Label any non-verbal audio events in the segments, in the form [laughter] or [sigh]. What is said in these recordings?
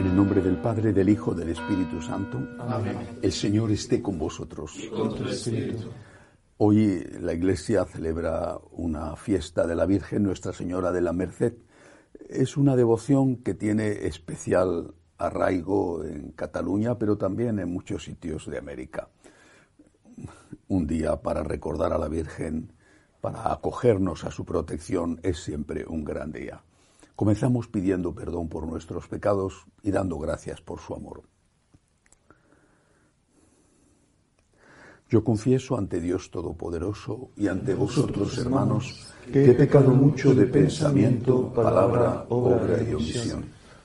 En el nombre del Padre, del Hijo, del Espíritu Santo. Amén. El Señor esté con vosotros. Y con tu espíritu. Hoy la Iglesia celebra una fiesta de la Virgen Nuestra Señora de la Merced. Es una devoción que tiene especial arraigo en Cataluña, pero también en muchos sitios de América. Un día para recordar a la Virgen, para acogernos a su protección, es siempre un gran día. Comenzamos pidiendo perdón por nuestros pecados y dando gracias por su amor. Yo confieso ante Dios Todopoderoso y ante vosotros, hermanos, que he pecado mucho de pensamiento, palabra, obra y omisión.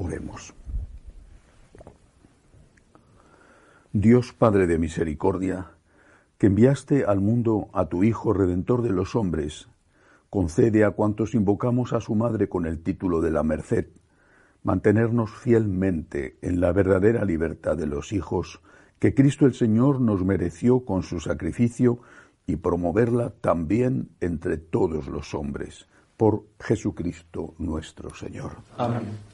Oremos. Dios Padre de misericordia, que enviaste al mundo a tu Hijo Redentor de los hombres, concede a cuantos invocamos a su Madre con el título de la Merced, mantenernos fielmente en la verdadera libertad de los hijos que Cristo el Señor nos mereció con su sacrificio y promoverla también entre todos los hombres, por Jesucristo nuestro Señor. Amén.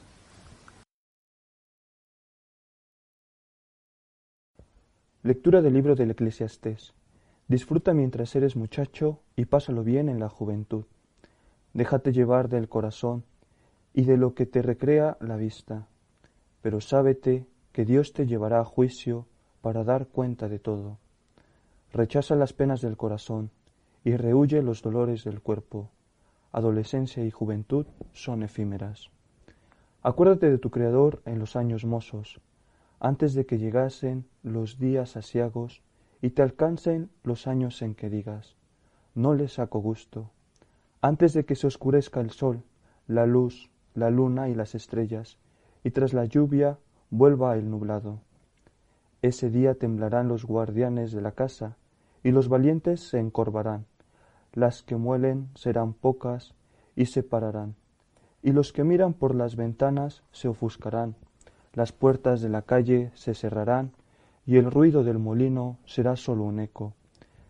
Lectura del libro del Eclesiastés. Disfruta mientras eres muchacho y pásalo bien en la juventud. Déjate llevar del corazón y de lo que te recrea la vista. Pero sábete que Dios te llevará a juicio para dar cuenta de todo. Rechaza las penas del corazón y rehuye los dolores del cuerpo. Adolescencia y juventud son efímeras. Acuérdate de tu Creador en los años mozos, antes de que llegasen los días asiagos y te alcancen los años en que digas, no le saco gusto, antes de que se oscurezca el sol, la luz, la luna y las estrellas, y tras la lluvia vuelva el nublado. Ese día temblarán los guardianes de la casa, y los valientes se encorvarán, las que muelen serán pocas y se pararán, y los que miran por las ventanas se ofuscarán, las puertas de la calle se cerrarán, y el ruido del molino será sólo un eco.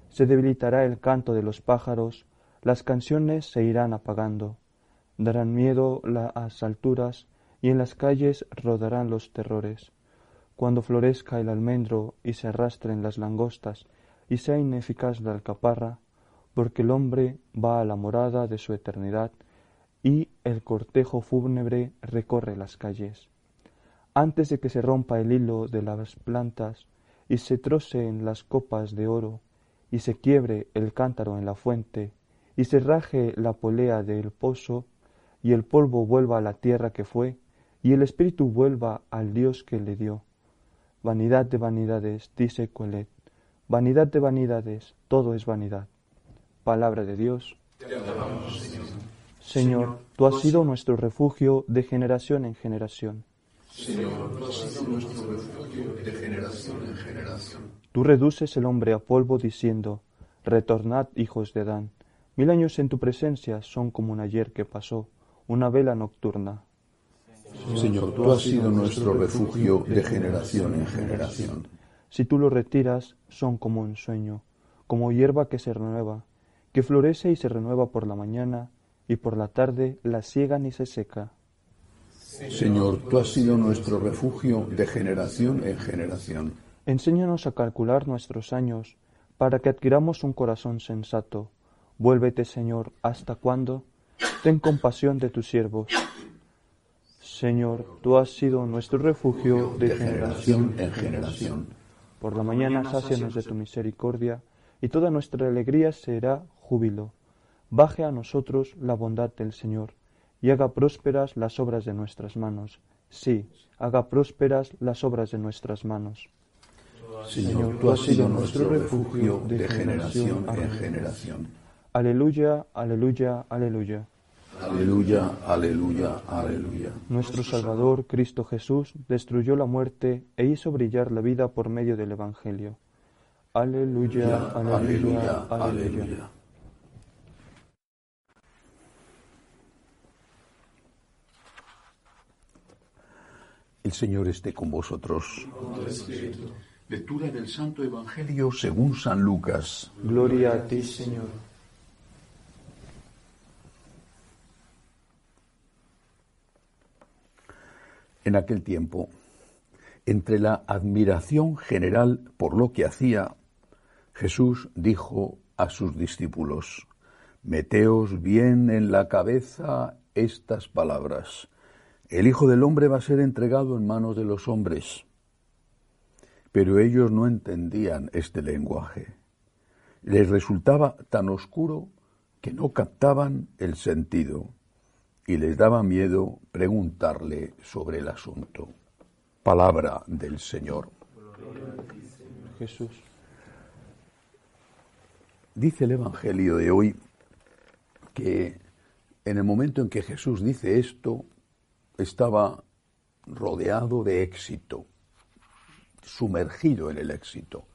Se debilitará el canto de los pájaros, las canciones se irán apagando, darán miedo las alturas, y en las calles rodarán los terrores. Cuando florezca el almendro y se arrastren las langostas, y sea ineficaz la alcaparra, porque el hombre va a la morada de su eternidad, y el cortejo fúnebre recorre las calles. Antes de que se rompa el hilo de las plantas, y se trocen las copas de oro, y se quiebre el cántaro en la fuente, y se raje la polea del pozo, y el polvo vuelva a la tierra que fue, y el espíritu vuelva al Dios que le dio. Vanidad de vanidades, dice Coelet, vanidad de vanidades, todo es vanidad. Palabra de Dios. Señor, tú has sido nuestro refugio de generación en generación. Señor, tú has sido nuestro refugio de generación en generación. Tú reduces el hombre a polvo diciendo, Retornad, hijos de Adán. Mil años en tu presencia son como un ayer que pasó, una vela nocturna. Señor, tú has sido nuestro refugio de generación en generación. Si tú lo retiras, son como un sueño, como hierba que se renueva, que florece y se renueva por la mañana, y por la tarde la ciegan y se seca. Señor, tú has sido nuestro refugio de generación en generación. Enséñanos a calcular nuestros años, para que adquiramos un corazón sensato. Vuélvete, Señor, ¿hasta cuándo? Ten compasión de tus siervos. Señor, tú has sido nuestro refugio de, generación en generación. Por la mañana sácianos de tu misericordia, y toda nuestra alegría será júbilo. Baje a nosotros la bondad del Señor, y haga prósperas las obras de nuestras manos. Sí, haga prósperas las obras de nuestras manos. Señor, tú has sido nuestro refugio de generación en generación. Aleluya, aleluya, aleluya. Aleluya, aleluya, aleluya. Nuestro Salvador, Cristo Jesús, destruyó la muerte e hizo brillar la vida por medio del Evangelio. Aleluya, aleluya, aleluya. El Señor esté con vosotros. Lectura del Santo Evangelio según San Lucas. Gloria a ti, Señor. En aquel tiempo, entre la admiración general por lo que hacía, Jesús dijo a sus discípulos, Meteos bien en la cabeza estas palabras. El Hijo del Hombre va a ser entregado en manos de los hombres. Pero ellos no entendían este lenguaje. Les resultaba tan oscuro que no captaban el sentido y les daba miedo preguntarle sobre el asunto. Palabra del Señor. Jesús. Dice el Evangelio de hoy que en el momento en que Jesús dice esto, estaba rodeado de éxito, sumergido en el éxito,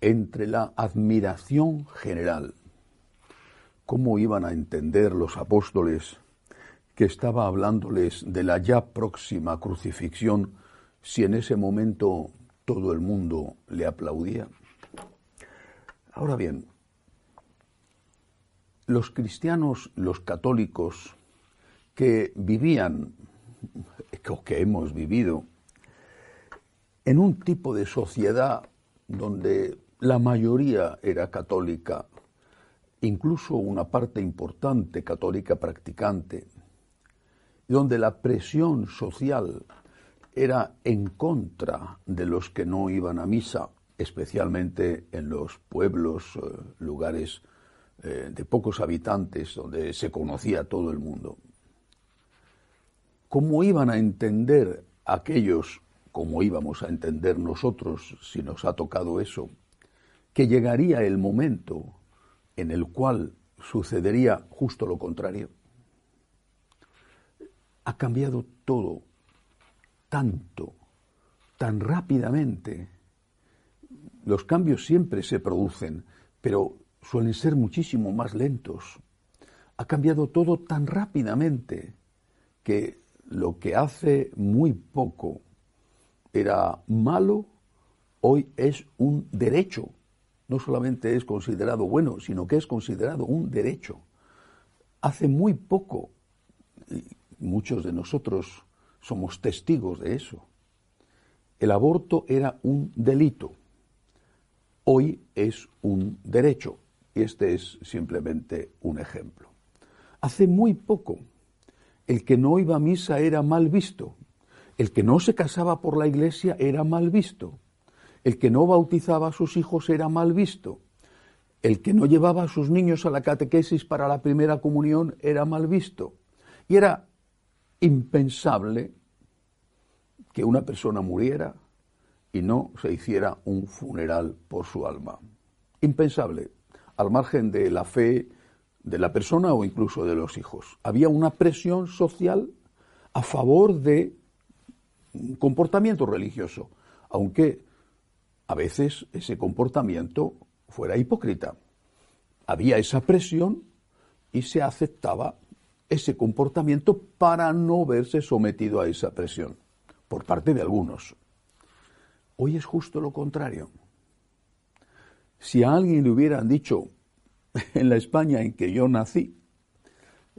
entre la admiración general. ¿Cómo iban a entender los apóstoles que estaba hablándoles de la ya próxima crucifixión si en ese momento todo el mundo le aplaudía? Ahora bien, los cristianos, los católicos que vivían, [laughs] que hemos vivido, en un tipo de sociedad donde la mayoría era católica, incluso una parte importante católica practicante, donde la presión social era en contra de los que no iban a misa, especialmente en los pueblos, eh, lugares eh, de pocos habitantes, donde se conocía todo el mundo. ¿Cómo iban a entender aquellos, como íbamos a entender nosotros si nos ha tocado eso, que llegaría el momento en el cual sucedería justo lo contrario? ha cambiado todo tanto, tan rápidamente. Los cambios siempre se producen, pero suelen ser muchísimo más lentos. Ha cambiado todo tan rápidamente que lo que hace muy poco era malo, hoy es un derecho. No solamente es considerado bueno, sino que es considerado un derecho. Hace muy poco, muchos de nosotros somos testigos de eso. El aborto era un delito, hoy es un derecho. Y este es simplemente un ejemplo. Hace muy poco, el que no iba a misa era mal visto, el que no se casaba por la iglesia era mal visto, el que no bautizaba a sus hijos era mal visto, el que no llevaba a sus niños a la catequesis para la primera comunión era mal visto. Y era impensable que una persona muriera y no se hiciera un funeral por su alma. Impensable, al margen de la fe de la persona o incluso de los hijos. Había una presión social a favor de un comportamiento religioso, aunque a veces ese comportamiento fuera hipócrita. Había esa presión y se aceptaba ese comportamiento para no verse sometido a esa presión por parte de algunos. Hoy es justo lo contrario. Si a alguien le hubieran dicho [laughs] en la España en que yo nací,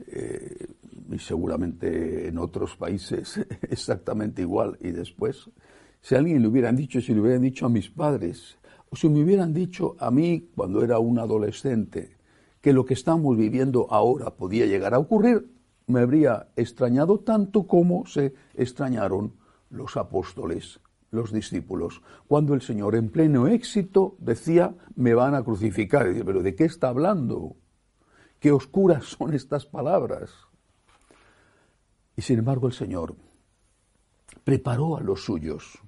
eh, y seguramente en otros países [laughs] exactamente igual. Y después, si alguien le hubieran dicho, si le hubieran dicho a mis padres, o si me hubieran dicho a mí cuando era un adolescente, que lo que estamos viviendo ahora podía llegar a ocurrir, me habría extrañado tanto como se extrañaron los apóstoles, los discípulos, cuando el Señor en pleno éxito decía, me van a crucificar. Pero ¿de qué está hablando? ¿Qué oscuras son estas palabras? Y sin embargo el Señor preparó a los suyos,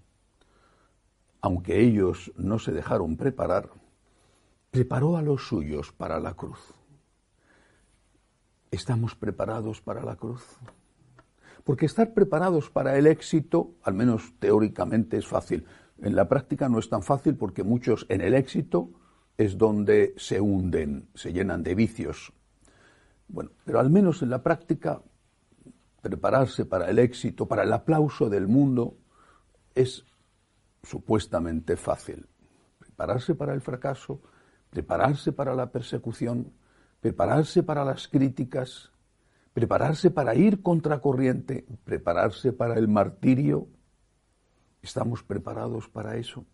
aunque ellos no se dejaron preparar, preparó a los suyos para la cruz. ¿Estamos preparados para la cruz? Porque estar preparados para el éxito, al menos teóricamente, es fácil. En la práctica no es tan fácil porque muchos en el éxito es donde se hunden, se llenan de vicios. Bueno, pero al menos en la práctica, prepararse para el éxito, para el aplauso del mundo, es supuestamente fácil. Prepararse para el fracaso, prepararse para la persecución, prepararse para las críticas, prepararse para ir contracorriente, prepararse para el martirio. ¿Estamos preparados para eso?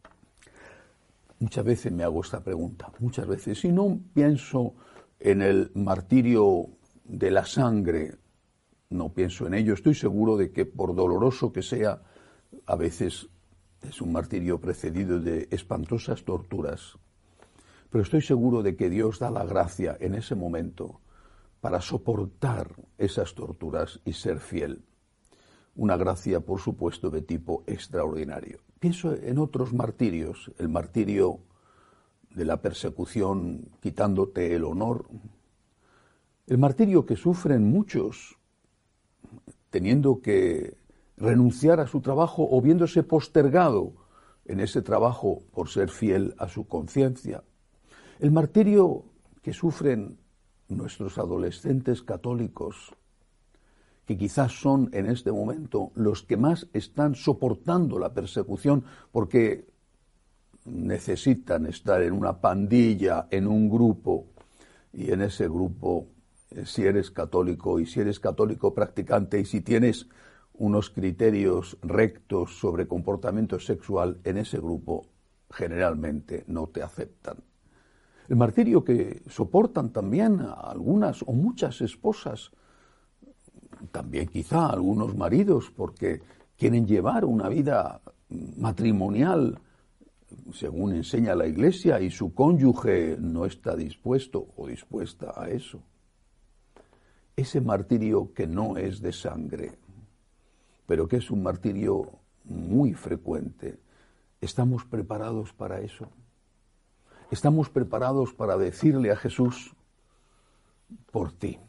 Muchas veces me hago esta pregunta, muchas veces. Si no pienso en el martirio de la sangre, no pienso en ello, estoy seguro de que por doloroso que sea, a veces es un martirio precedido de espantosas torturas. Pero estoy seguro de que Dios da la gracia en ese momento para soportar esas torturas y ser fiel. Una gracia, por supuesto, de tipo extraordinario. Pienso en otros martirios, el martirio de la persecución quitándote el honor, el martirio que sufren muchos teniendo que renunciar a su trabajo o viéndose postergado en ese trabajo por ser fiel a su conciencia, el martirio que sufren nuestros adolescentes católicos, que quizás son en este momento los que más están soportando la persecución porque necesitan estar en una pandilla, en un grupo, y en ese grupo, eh, si eres católico y si eres católico practicante y si tienes unos criterios rectos sobre comportamiento sexual, en ese grupo generalmente no te aceptan. El martirio que soportan también algunas o muchas esposas, también quizá algunos maridos, porque quieren llevar una vida matrimonial según enseña la Iglesia y su cónyuge no está dispuesto o dispuesta a eso. Ese martirio que no es de sangre, pero que es un martirio muy frecuente, ¿estamos preparados para eso? Estamos preparados para decirle a Jesús, por ti,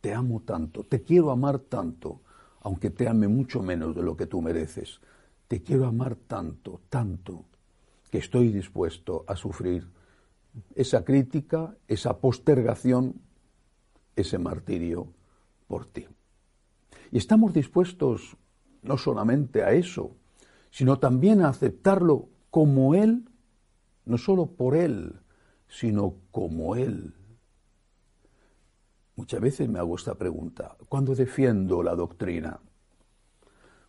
te amo tanto, te quiero amar tanto, aunque te ame mucho menos de lo que tú mereces, te quiero amar tanto, tanto, que estoy dispuesto a sufrir esa crítica, esa postergación, ese martirio por ti. Y estamos dispuestos no solamente a eso, sino también a aceptarlo como Él no solo por Él, sino como Él. Muchas veces me hago esta pregunta, cuando defiendo la doctrina,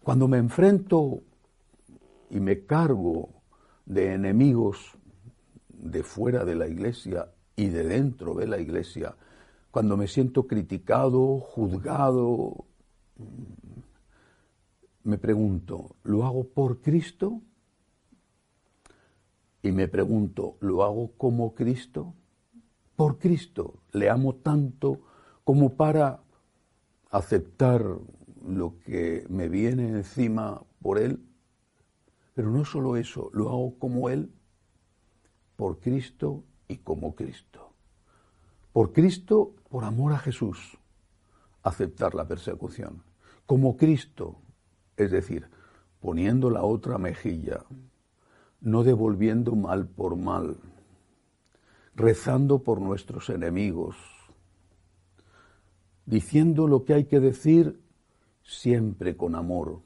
cuando me enfrento y me cargo de enemigos de fuera de la iglesia y de dentro de la iglesia, cuando me siento criticado, juzgado, me pregunto, ¿lo hago por Cristo? Y me pregunto, ¿lo hago como Cristo? Por Cristo, le amo tanto como para aceptar lo que me viene encima por Él. Pero no solo eso, lo hago como Él, por Cristo y como Cristo. Por Cristo, por amor a Jesús, aceptar la persecución. Como Cristo, es decir, poniendo la otra mejilla, no devolviendo mal por mal, rezando por nuestros enemigos, diciendo lo que hay que decir siempre con amor,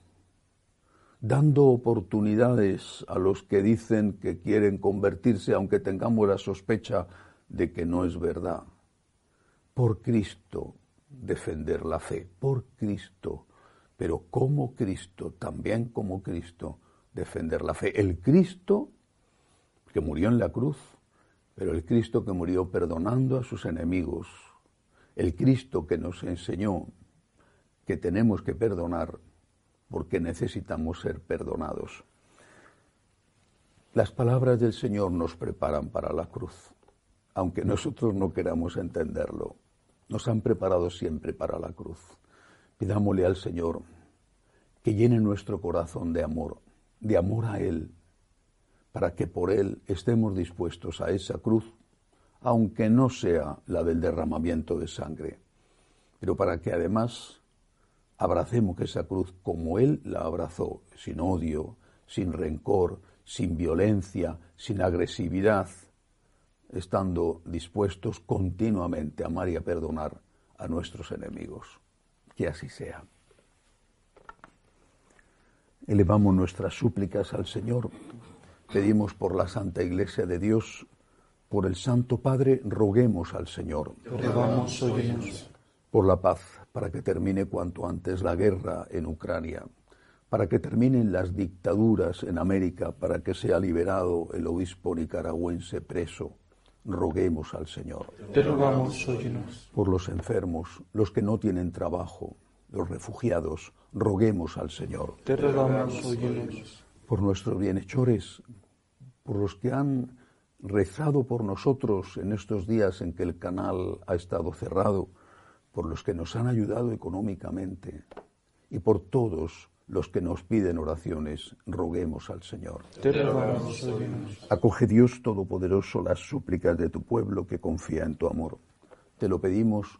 dando oportunidades a los que dicen que quieren convertirse aunque tengamos la sospecha de que no es verdad. Por Cristo, defender la fe por Cristo, pero como Cristo, también como Cristo, defender la fe. El Cristo que murió en la cruz, pero el Cristo que murió perdonando a sus enemigos, el Cristo que nos enseñó que tenemos que perdonar porque necesitamos ser perdonados. Las palabras del Señor nos preparan para la cruz, aunque nosotros no queramos entenderlo. Nos han preparado siempre para la cruz. Pidámosle al Señor que llene nuestro corazón de amor, de amor a Él, para que por Él estemos dispuestos a esa cruz, aunque no sea la del derramamiento de sangre, pero para que además abracemos esa cruz como Él la abrazó, sin odio, sin rencor, sin violencia, sin agresividad, estando dispuestos continuamente a amar y a perdonar a nuestros enemigos. Que así sea. Elevamos nuestras súplicas al Señor Pedimos por la Santa Iglesia de Dios, por el Santo Padre, roguemos al Señor. Por la paz, para que termine cuanto antes la guerra en Ucrania, para que terminen las dictaduras en América, para que sea liberado el obispo nicaragüense preso. Roguemos al Señor. Te rogamos, Por los enfermos, los que no tienen trabajo, los refugiados, roguemos al Señor. Te rogamos, Por nuestros bienhechores, por los que han rezado por nosotros en estos días en que el canal ha estado cerrado, por los que nos han ayudado económicamente y por todos los que nos piden oraciones, roguemos al Señor. Acoge Dios Todopoderoso las súplicas de tu pueblo que confía en tu amor. Te lo pedimos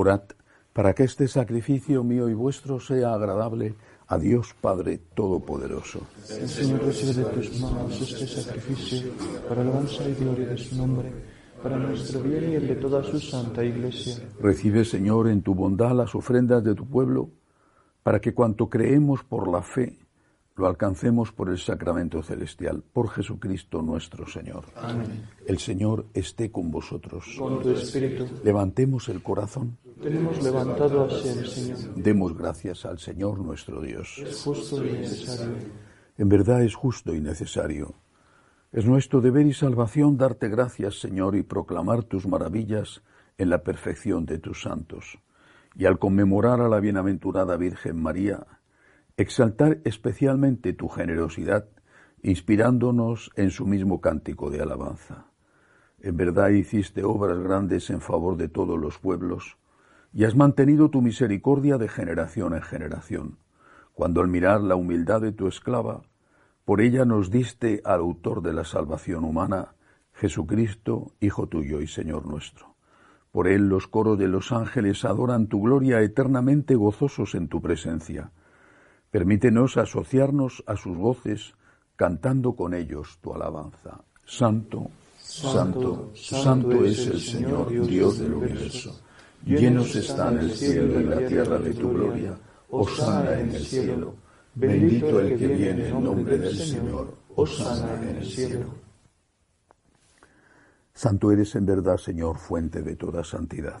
Orad para que este sacrificio mío y vuestro sea agradable a Dios Padre Todopoderoso. El Señor recibe de tus manos este sacrificio para alabanza y gloria de su nombre, para nuestro bien y el de toda su santa Iglesia. Recibe, Señor, en tu bondad las ofrendas de tu pueblo, para que cuanto creemos por la fe, lo alcancemos por el sacramento celestial, por Jesucristo nuestro Señor. Amén. El Señor esté con vosotros. Con tu espíritu. Levantemos el corazón. Tenemos levantado hacia el Señor. Demos gracias al Señor nuestro Dios. Es justo y necesario. En verdad es justo y necesario. Es nuestro deber y salvación darte gracias, Señor, y proclamar tus maravillas en la perfección de tus santos. Y al conmemorar a la bienaventurada Virgen María, exaltar especialmente tu generosidad, inspirándonos en su mismo cántico de alabanza. En verdad hiciste obras grandes en favor de todos los pueblos, y has mantenido tu misericordia de generación en generación, cuando al mirar la humildad de tu esclava, por ella nos diste al autor de la salvación humana, Jesucristo, Hijo tuyo y Señor nuestro. Por él los coros de los ángeles adoran tu gloria eternamente gozosos en tu presencia Permítenos asociarnos a sus voces cantando con ellos tu alabanza. Santo, santo, santo, es el Señor, Dios del universo. Llenos están el cielo y la tierra de tu gloria. Osana en el cielo. Bendito el que viene en nombre del Señor. Osana en el cielo. Santo eres en verdad, Señor, fuente de toda santidad.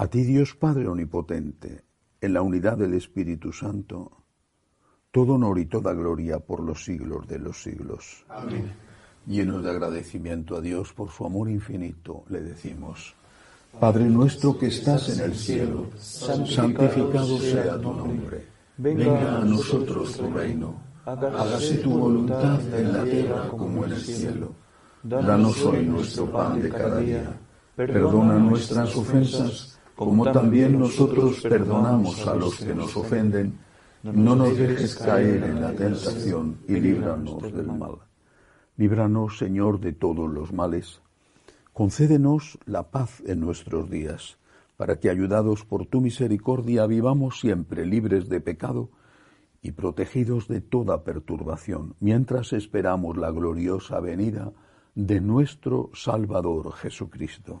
A ti Dios Padre Omnipotente, en la unidad del Espíritu Santo, todo honor y toda gloria por los siglos de los siglos. Amén. Llenos de agradecimiento a Dios por su amor infinito, le decimos, Padre nuestro que estás en el cielo, santificado sea tu nombre. Venga a nosotros tu reino. Hágase tu voluntad en la tierra como en el cielo. Danos hoy nuestro pan de cada día. Perdona nuestras ofensas, como también nosotros perdonamos a los que nos ofenden. No nos dejes caer en la tentación y líbranos del mal. Líbranos, Señor, de todos los males. Concédenos la paz en nuestros días, para que, ayudados por tu misericordia, vivamos siempre libres de pecado y protegidos de toda perturbación, mientras esperamos la gloriosa venida de nuestro Salvador Jesucristo.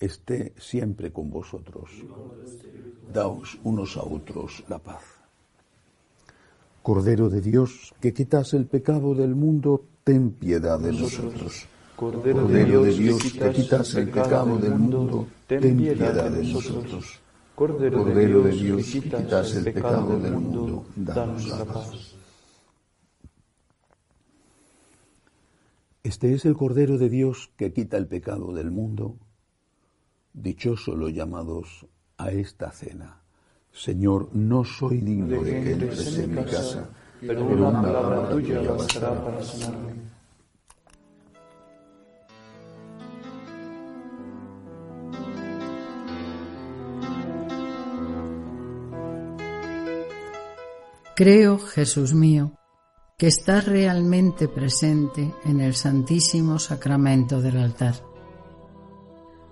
esté siempre con vosotros. Daos unos a otros la paz. Cordero de Dios, que quitas el pecado del mundo, ten piedad de nosotros. Cordero, de Dios, que quitas el pecado del mundo, ten piedad de nosotros. Cordero, de Dios, que quitas el pecado del mundo, danos la paz. Este es el Cordero de Dios que quita el pecado del mundo. Dichosos los llamados a esta cena. Señor, no soy digno de que entres en mi casa, pero una palabra tuya bastará para sanarme. Creo, Jesús mío, que estás realmente presente en el Santísimo Sacramento del altar.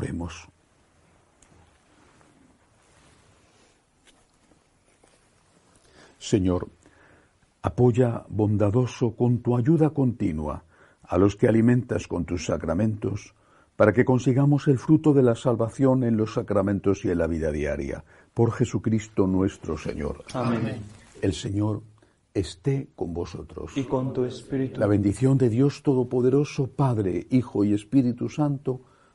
Oremos. Señor, apoya bondadoso con tu ayuda continua a los que alimentas con tus sacramentos, para que consigamos el fruto de la salvación en los sacramentos y en la vida diaria. Por Jesucristo nuestro Señor. Amén. El Señor esté con vosotros. Y con tu espíritu. La bendición de Dios Todopoderoso, Padre, Hijo y Espíritu Santo,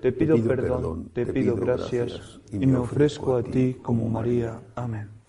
te pido perdón, te pido gracias y me ofrezco a ti como María. Amén.